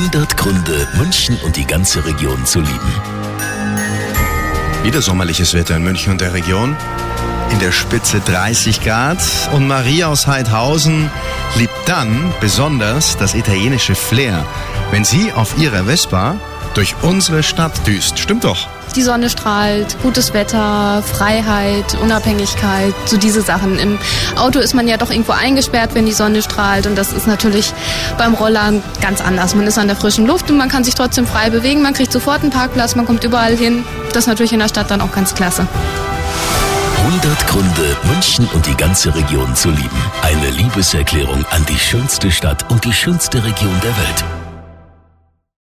100 Gründe, München und die ganze Region zu lieben. Wieder sommerliches Wetter in München und der Region. In der Spitze 30 Grad. Und Maria aus Heidhausen liebt dann besonders das italienische Flair, wenn sie auf ihrer Vespa durch unsere Stadt düst. Stimmt doch. Die Sonne strahlt, gutes Wetter, Freiheit, Unabhängigkeit, so diese Sachen. Im Auto ist man ja doch irgendwo eingesperrt, wenn die Sonne strahlt und das ist natürlich beim Rollern ganz anders. Man ist an der frischen Luft und man kann sich trotzdem frei bewegen, man kriegt sofort einen Parkplatz, man kommt überall hin. Das ist natürlich in der Stadt dann auch ganz klasse. 100 Gründe, München und die ganze Region zu lieben. Eine Liebeserklärung an die schönste Stadt und die schönste Region der Welt.